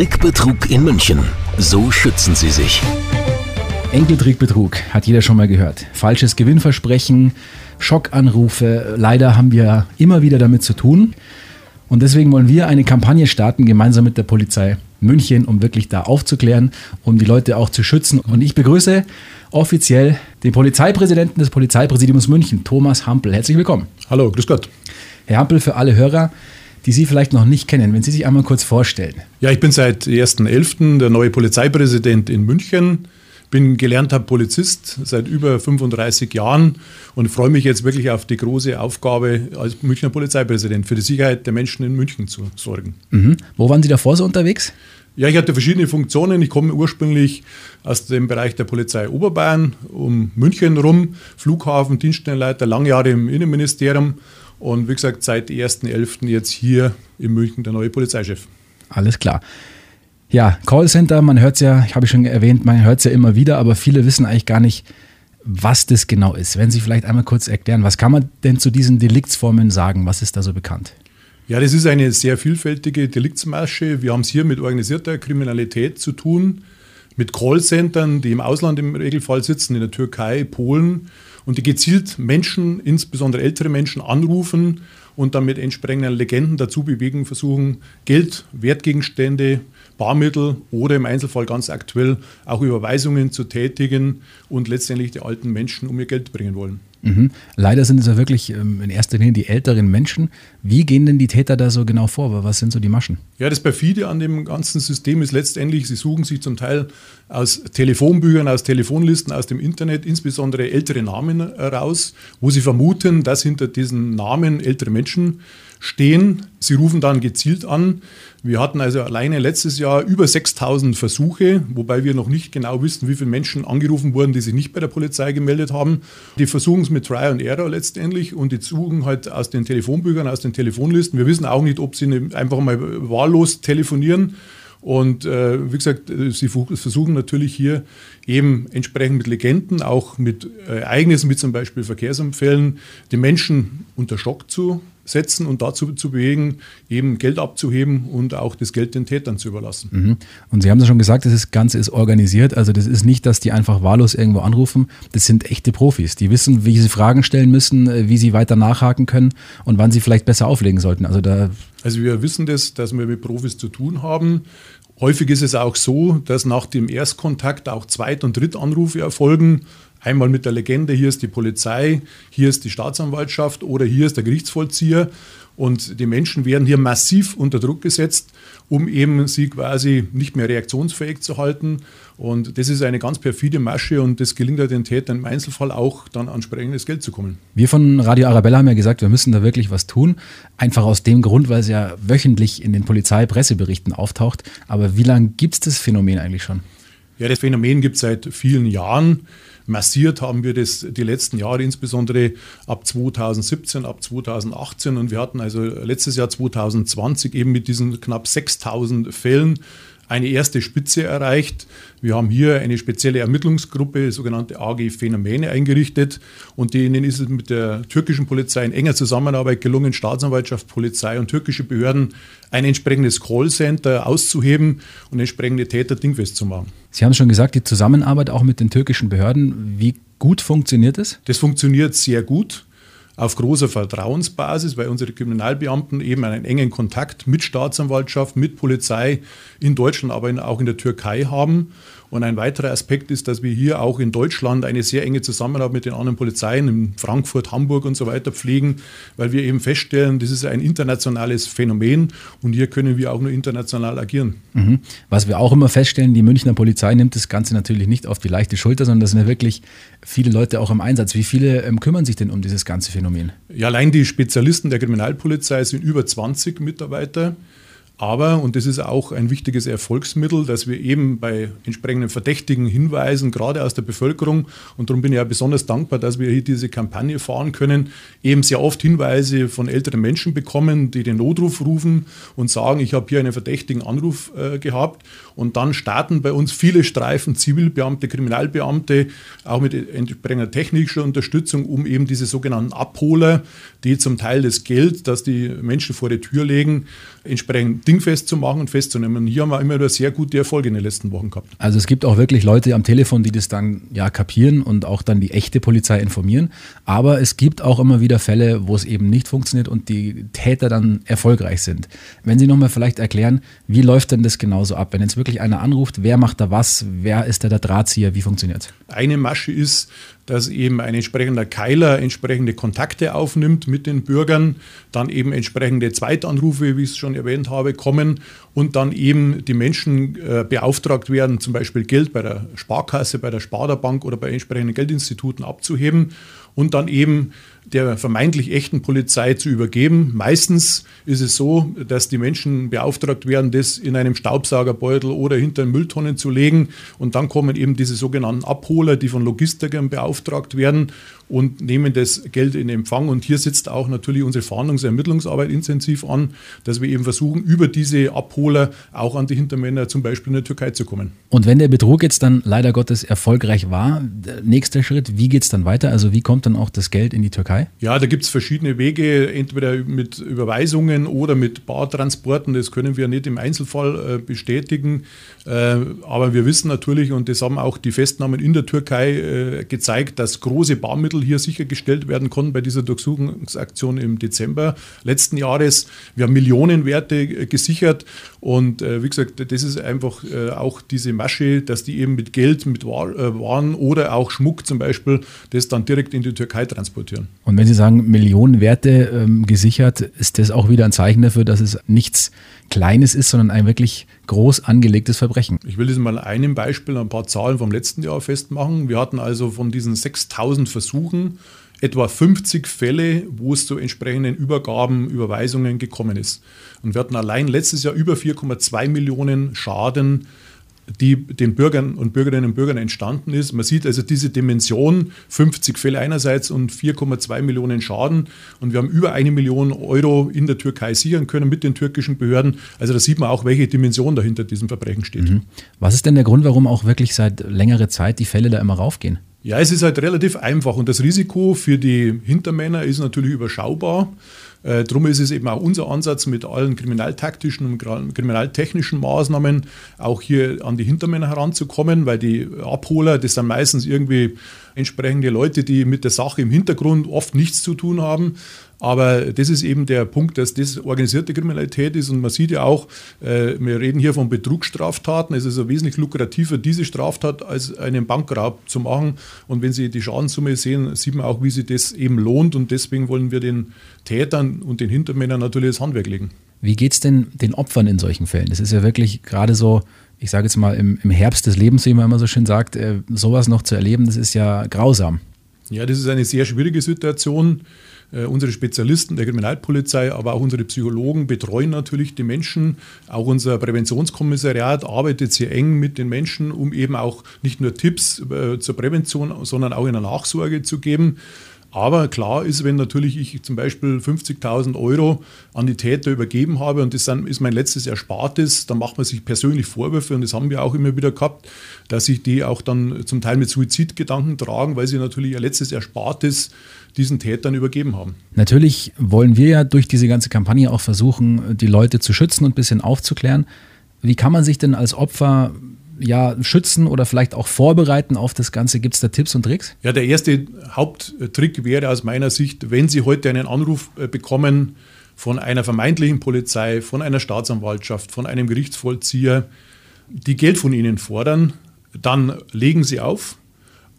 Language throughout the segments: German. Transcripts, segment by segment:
Trickbetrug in München. So schützen Sie sich. Enkeltrickbetrug hat jeder schon mal gehört. Falsches Gewinnversprechen, Schockanrufe. Leider haben wir immer wieder damit zu tun. Und deswegen wollen wir eine Kampagne starten, gemeinsam mit der Polizei München, um wirklich da aufzuklären, um die Leute auch zu schützen. Und ich begrüße offiziell den Polizeipräsidenten des Polizeipräsidiums München, Thomas Hampel. Herzlich willkommen. Hallo, grüß Gott. Herr Hampel, für alle Hörer, die Sie vielleicht noch nicht kennen, wenn Sie sich einmal kurz vorstellen. Ja, ich bin seit 1.11. der neue Polizeipräsident in München bin gelernter Polizist seit über 35 Jahren und freue mich jetzt wirklich auf die große Aufgabe, als Münchner Polizeipräsident für die Sicherheit der Menschen in München zu sorgen. Mhm. Wo waren Sie davor so unterwegs? Ja, ich hatte verschiedene Funktionen. Ich komme ursprünglich aus dem Bereich der Polizei Oberbayern, um München rum, Flughafen, Dienststellenleiter, lange Jahre im Innenministerium und wie gesagt, seit 1.11. jetzt hier in München der neue Polizeichef. Alles klar. Ja, Callcenter, man hört es ja, ich habe schon erwähnt, man hört es ja immer wieder, aber viele wissen eigentlich gar nicht, was das genau ist. Wenn Sie vielleicht einmal kurz erklären, was kann man denn zu diesen Deliktsformen sagen? Was ist da so bekannt? Ja, das ist eine sehr vielfältige Deliktsmasche. Wir haben es hier mit organisierter Kriminalität zu tun, mit Callcentern, die im Ausland im Regelfall sitzen, in der Türkei, Polen und die gezielt Menschen, insbesondere ältere Menschen, anrufen und dann mit entsprechenden Legenden dazu bewegen, versuchen, Geld, Wertgegenstände, Barmittel oder im Einzelfall ganz aktuell auch Überweisungen zu tätigen und letztendlich die alten Menschen um ihr Geld bringen wollen. Mhm. Leider sind es ja wirklich ähm, in erster Linie die älteren Menschen. Wie gehen denn die Täter da so genau vor? Was sind so die Maschen? Ja, das Perfide an dem ganzen System ist letztendlich, sie suchen sich zum Teil aus Telefonbüchern, aus Telefonlisten, aus dem Internet, insbesondere ältere Namen heraus, wo sie vermuten, dass hinter diesen Namen ältere Menschen stehen. Sie rufen dann gezielt an. Wir hatten also alleine letztes Jahr über 6000 Versuche, wobei wir noch nicht genau wissen, wie viele Menschen angerufen wurden, die sich nicht bei der Polizei gemeldet haben. Die versuchen es mit Try and Error letztendlich und die suchen halt aus den Telefonbüchern, aus den Telefonlisten. Wir wissen auch nicht, ob sie einfach mal wahllos telefonieren. Und äh, wie gesagt, äh, sie versuchen natürlich hier eben entsprechend mit Legenden, auch mit äh, Ereignissen wie zum Beispiel Verkehrsunfällen, die Menschen unter Schock zu setzen und dazu zu bewegen, eben Geld abzuheben und auch das Geld den Tätern zu überlassen. Mhm. Und Sie haben es schon gesagt, das Ganze ist organisiert. Also das ist nicht, dass die einfach wahllos irgendwo anrufen. Das sind echte Profis. Die wissen, wie sie Fragen stellen müssen, äh, wie sie weiter nachhaken können und wann sie vielleicht besser auflegen sollten. Also, da also wir wissen das, dass wir mit Profis zu tun haben. Häufig ist es auch so, dass nach dem Erstkontakt auch Zweit- und Drittanrufe erfolgen. Einmal mit der Legende, hier ist die Polizei, hier ist die Staatsanwaltschaft oder hier ist der Gerichtsvollzieher. Und die Menschen werden hier massiv unter Druck gesetzt, um eben sie quasi nicht mehr reaktionsfähig zu halten. Und das ist eine ganz perfide Masche und das gelingt den Tätern im Einzelfall auch, dann an entsprechendes Geld zu kommen. Wir von Radio Arabella haben ja gesagt, wir müssen da wirklich was tun. Einfach aus dem Grund, weil es ja wöchentlich in den Polizeipresseberichten auftaucht. Aber wie lange gibt es das Phänomen eigentlich schon? Ja, das Phänomen gibt es seit vielen Jahren. Massiert haben wir das die letzten Jahre, insbesondere ab 2017, ab 2018. Und wir hatten also letztes Jahr 2020 eben mit diesen knapp 6000 Fällen eine erste Spitze erreicht. Wir haben hier eine spezielle Ermittlungsgruppe, sogenannte AG Phänomene, eingerichtet und denen ist es mit der türkischen Polizei in enger Zusammenarbeit gelungen, Staatsanwaltschaft, Polizei und türkische Behörden ein entsprechendes Callcenter auszuheben und entsprechende Täter dingfest zu machen. Sie haben schon gesagt, die Zusammenarbeit auch mit den türkischen Behörden, wie gut funktioniert es? Das funktioniert sehr gut auf großer Vertrauensbasis, weil unsere Kriminalbeamten eben einen engen Kontakt mit Staatsanwaltschaft, mit Polizei in Deutschland, aber auch in der Türkei haben. Und ein weiterer Aspekt ist, dass wir hier auch in Deutschland eine sehr enge Zusammenarbeit mit den anderen Polizeien in Frankfurt, Hamburg und so weiter pflegen, weil wir eben feststellen, das ist ein internationales Phänomen und hier können wir auch nur international agieren. Mhm. Was wir auch immer feststellen, die Münchner Polizei nimmt das Ganze natürlich nicht auf die leichte Schulter, sondern das sind ja wirklich viele Leute auch im Einsatz. Wie viele ähm, kümmern sich denn um dieses ganze Phänomen? Ja, allein die Spezialisten der Kriminalpolizei sind über 20 Mitarbeiter. Aber, und das ist auch ein wichtiges Erfolgsmittel, dass wir eben bei entsprechenden verdächtigen Hinweisen, gerade aus der Bevölkerung, und darum bin ich ja besonders dankbar, dass wir hier diese Kampagne fahren können, eben sehr oft Hinweise von älteren Menschen bekommen, die den Notruf rufen und sagen, ich habe hier einen verdächtigen Anruf äh, gehabt. Und dann starten bei uns viele Streifen, Zivilbeamte, Kriminalbeamte, auch mit entsprechender technischer Unterstützung, um eben diese sogenannten Abholer, die zum Teil das Geld, das die Menschen vor die Tür legen, entsprechend dingfest zu machen und festzunehmen. Und hier haben wir immer wieder sehr gute Erfolge in den letzten Wochen gehabt. Also es gibt auch wirklich Leute am Telefon, die das dann ja kapieren und auch dann die echte Polizei informieren. Aber es gibt auch immer wieder Fälle, wo es eben nicht funktioniert und die Täter dann erfolgreich sind. Wenn Sie nochmal vielleicht erklären, wie läuft denn das genauso ab? Wenn jetzt wirklich einer anruft, wer macht da was? Wer ist da der Drahtzieher? Wie funktioniert Eine Masche ist, dass eben ein entsprechender Keiler entsprechende Kontakte aufnimmt mit den Bürgern, dann eben entsprechende Zweitanrufe, wie ich es schon erwähnt habe, kommen und dann eben die Menschen äh, beauftragt werden, zum Beispiel Geld bei der Sparkasse, bei der Sparda-Bank oder bei entsprechenden Geldinstituten abzuheben und dann eben der vermeintlich echten Polizei zu übergeben. Meistens ist es so, dass die Menschen beauftragt werden, das in einem Staubsaugerbeutel oder hinter Mülltonnen zu legen. Und dann kommen eben diese sogenannten Abholer, die von Logistikern beauftragt werden und nehmen das Geld in Empfang. Und hier sitzt auch natürlich unsere Fahndungs- und Ermittlungsarbeit intensiv an, dass wir eben versuchen, über diese Abholer auch an die Hintermänner zum Beispiel in der Türkei zu kommen. Und wenn der Betrug jetzt dann leider Gottes erfolgreich war, nächster Schritt, wie geht es dann weiter? Also wie kommt dann auch das Geld in die Türkei? Ja, da gibt es verschiedene Wege, entweder mit Überweisungen oder mit Bartransporten. Das können wir nicht im Einzelfall äh, bestätigen. Äh, aber wir wissen natürlich, und das haben auch die Festnahmen in der Türkei äh, gezeigt, dass große Barmittel hier sichergestellt werden konnten bei dieser Durchsuchungsaktion im Dezember letzten Jahres. Wir haben Millionenwerte gesichert und wie gesagt, das ist einfach auch diese Masche, dass die eben mit Geld, mit Waren oder auch Schmuck zum Beispiel, das dann direkt in die Türkei transportieren. Und wenn Sie sagen Millionenwerte ähm, gesichert, ist das auch wieder ein Zeichen dafür, dass es nichts Kleines ist, sondern ein wirklich groß angelegtes Verbrechen. Ich will das mal an einem Beispiel, ein paar Zahlen vom letzten Jahr festmachen. Wir hatten also von diesen 6000 Versuchen etwa 50 Fälle, wo es zu entsprechenden Übergaben, Überweisungen gekommen ist. Und wir hatten allein letztes Jahr über 4,2 Millionen Schaden die den Bürgern und Bürgerinnen und Bürgern entstanden ist. Man sieht also diese Dimension, 50 Fälle einerseits und 4,2 Millionen Schaden. Und wir haben über eine Million Euro in der Türkei sichern können mit den türkischen Behörden. Also da sieht man auch, welche Dimension dahinter diesem Verbrechen steht. Mhm. Was ist denn der Grund, warum auch wirklich seit längerer Zeit die Fälle da immer raufgehen? Ja, es ist halt relativ einfach und das Risiko für die Hintermänner ist natürlich überschaubar. Äh, Darum ist es eben auch unser Ansatz mit allen kriminaltaktischen und kriminaltechnischen Maßnahmen auch hier an die Hintermänner heranzukommen, weil die Abholer, das sind meistens irgendwie entsprechende Leute, die mit der Sache im Hintergrund oft nichts zu tun haben. Aber das ist eben der Punkt, dass das organisierte Kriminalität ist. Und man sieht ja auch, äh, wir reden hier von Betrugsstraftaten. Es ist also wesentlich lukrativer, diese Straftat als einen Bankraub zu machen. Und wenn Sie die Schadenssumme sehen, sieht man auch, wie sich das eben lohnt. Und deswegen wollen wir den Tätern und den Hintermännern natürlich das Handwerk legen. Wie geht es denn den Opfern in solchen Fällen? Das ist ja wirklich gerade so, ich sage jetzt mal, im, im, Herbst des Lebens, wie man immer so schön sagt, äh, sowas noch zu erleben, das ist ja grausam. Ja, das ist eine sehr schwierige Situation. Äh, unsere Spezialisten der Kriminalpolizei, aber auch unsere Psychologen betreuen natürlich die Menschen. Auch unser Präventionskommissariat arbeitet sehr eng mit den Menschen, um eben auch nicht nur Tipps äh, zur Prävention, sondern auch in der Nachsorge zu geben. Aber klar ist, wenn natürlich ich zum Beispiel 50.000 Euro an die Täter übergeben habe und das dann ist mein letztes Erspartes, dann macht man sich persönlich Vorwürfe und das haben wir auch immer wieder gehabt, dass sich die auch dann zum Teil mit Suizidgedanken tragen, weil sie natürlich ihr letztes Erspartes diesen Tätern übergeben haben. Natürlich wollen wir ja durch diese ganze Kampagne auch versuchen, die Leute zu schützen und ein bisschen aufzuklären. Wie kann man sich denn als Opfer ja, schützen oder vielleicht auch vorbereiten auf das Ganze? Gibt es da Tipps und Tricks? Ja, der erste Haupttrick wäre aus meiner Sicht, wenn Sie heute einen Anruf äh, bekommen von einer vermeintlichen Polizei, von einer Staatsanwaltschaft, von einem Gerichtsvollzieher, die Geld von Ihnen fordern, dann legen Sie auf,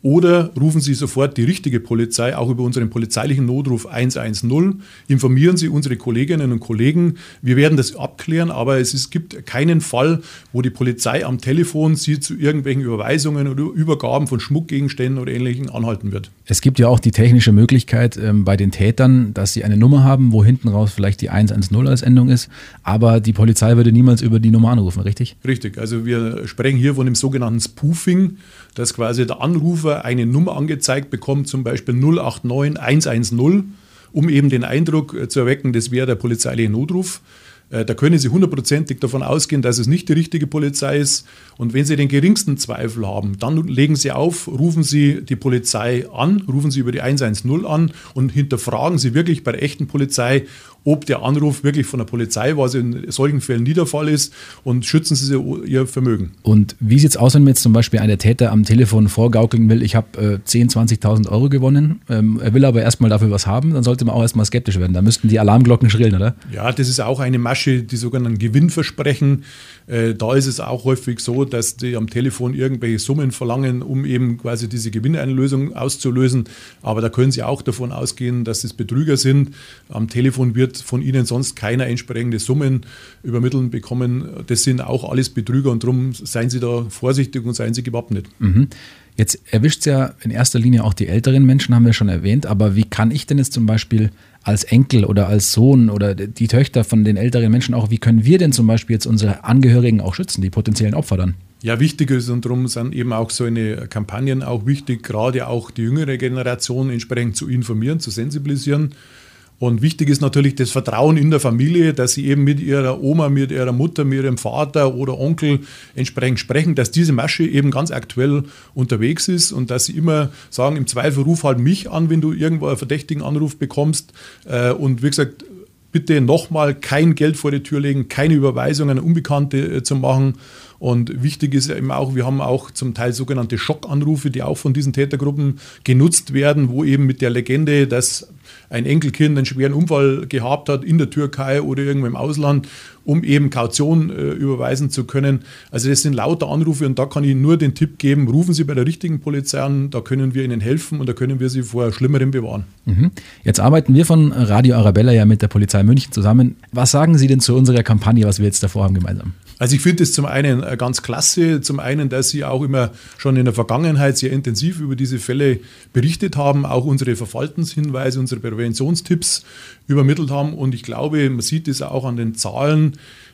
oder rufen Sie sofort die richtige Polizei, auch über unseren polizeilichen Notruf 110. Informieren Sie unsere Kolleginnen und Kollegen. Wir werden das abklären, aber es, ist, gibt keinen Fall, wo die Polizei am Telefon Sie zu irgendwelchen Überweisungen oder Übergaben von Schmuckgegenständen oder Ähnlichem anhalten wird. Es gibt ja auch die technische Möglichkeit ähm, bei den Tätern, dass sie eine Nummer haben, wo hinten raus vielleicht die 110 als Endung ist, aber die Polizei würde niemals über die Nummer anrufen, richtig? Richtig. Also wir sprechen hier von dem sogenannten Spoofing, dass quasi der Anrufer eine Nummer angezeigt bekommt, zum Beispiel 089 110, um eben den Eindruck äh, zu erwecken, das wäre der polizeiliche Notruf. Äh, da können Sie hundertprozentig davon ausgehen, dass es nicht die richtige Polizei ist. Und wenn Sie den geringsten Zweifel haben, dann legen Sie auf, rufen Sie die Polizei an, rufen Sie über die 110 an und hinterfragen Sie wirklich bei der echten Polizei, ob der Anruf wirklich von der Polizei, was in solchen Fällen nie der Fall ist, und schützen Sie Ihr Vermögen. Und wie sieht es aus, wenn mir jetzt zum Beispiel ein Täter am Telefon vorgaukeln will, ich habe äh, 10.000, 20.000 Euro gewonnen, ähm, er will aber erstmal dafür was haben, dann sollte man auch erstmal skeptisch werden. Da müssten die Alarmglocken schrillen, oder? Ja, das ist auch eine Masche, die sogenannten Gewinnversprechen. Äh, da ist es auch häufig so, dass die am Telefon irgendwelche Summen verlangen, um eben quasi diese Gewinneinlösung auszulösen. Aber da können Sie auch davon ausgehen, dass es Betrüger sind. Am Telefon wird von Ihnen sonst keiner entsprechende Summen übermitteln bekommen. Das sind auch alles Betrüger und darum seien Sie da vorsichtig und seien Sie gewappnet. Mhm. Jetzt erwischt es ja in erster Linie auch die älteren Menschen, haben wir schon erwähnt. Aber wie kann ich denn jetzt zum Beispiel als Enkel oder als Sohn oder die Töchter von den älteren Menschen auch, wie können wir denn zum Beispiel jetzt unsere Angehörigen auch schützen, die potenziellen Opfer dann? Ja, wichtig ist und darum sind eben auch so eine Kampagnen auch wichtig, gerade auch die jüngere Generation entsprechend zu informieren, zu sensibilisieren. Und wichtig ist natürlich das Vertrauen in der Familie, dass sie eben mit ihrer Oma, mit ihrer Mutter, mit ihrem Vater oder Onkel entsprechend sprechen, dass diese Masche eben ganz aktuell unterwegs ist und dass sie immer sagen, im Zweifel ruf halt mich an, wenn du irgendwo einen verdächtigen Anruf bekommst. Äh, und wie gesagt, bitte nochmal kein Geld vor die Tür legen, keine Überweisungen an Unbekannte äh, zu machen. Und wichtig ist eben auch, wir haben auch zum Teil sogenannte Schockanrufe, die auch von diesen Tätergruppen genutzt werden, wo eben mit der Legende, dass ein Enkelkind einen schweren Unfall gehabt hat in der Türkei oder irgendwo im Ausland, um eben Kaution äh, überweisen zu können. Also das sind lauter Anrufe und da kann ich nur den Tipp geben, rufen Sie bei der richtigen Polizei an, da können wir Ihnen helfen und da können wir Sie vor Schlimmerem bewahren. Mhm. Jetzt arbeiten wir von Radio Arabella ja mit der Polizei München zusammen. Was sagen Sie denn zu unserer Kampagne, was wir jetzt davor haben gemeinsam? Also ich finde es zum einen äh, ganz klasse, zum einen, dass Sie auch immer schon in der Vergangenheit sehr intensiv über diese Fälle berichtet haben, auch unsere Verhaltenshinweise, unsere Präventionstipps übermittelt haben. Und ich glaube, man sieht es auch an den Zahlen,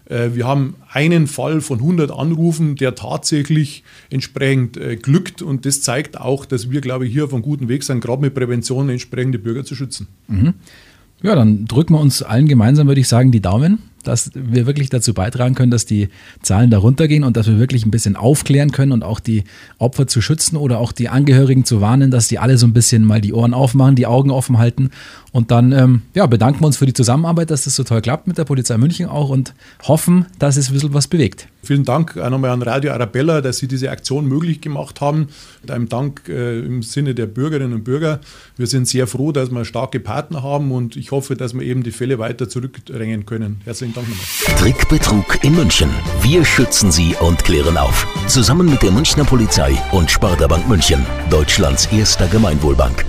äh, wir haben einen Fall von 100 Anrufen, der tatsächlich entsprechend äh, glückt. Und das zeigt auch, dass wir, glaube ich, hier auf einem guten Weg sind, gerade mit Prävention entsprechende Bürger zu schützen. Mhm. Ja, dann drücken wir uns allen gemeinsam, würde ich sagen, die Daumen dass wir wirklich dazu beitragen können, dass die Zahlen da runtergehen und dass wir wirklich ein bisschen aufklären können und auch die Opfer zu schützen oder auch die Angehörigen zu warnen, dass die alle so ein bisschen mal die Ohren aufmachen, die Augen offen halten. Und dann ähm, ja, bedanken wir uns für die Zusammenarbeit, dass das so toll klappt mit der Polizei München auch und hoffen, dass es ein bisschen was bewegt. Vielen Dank auch nochmal an Radio Arabella, dass Sie diese Aktion möglich gemacht haben. Mit einem Dank äh, im Sinne der Bürgerinnen und Bürger. Wir sind sehr froh, dass wir starke Partner haben und ich hoffe, dass wir eben die Fälle weiter zurückdrängen können. Herzlichen Dank nochmal. Trickbetrug in München. Wir schützen Sie und klären auf. Zusammen mit der Münchner Polizei und Sparda Bank München, Deutschlands erster Gemeinwohlbank.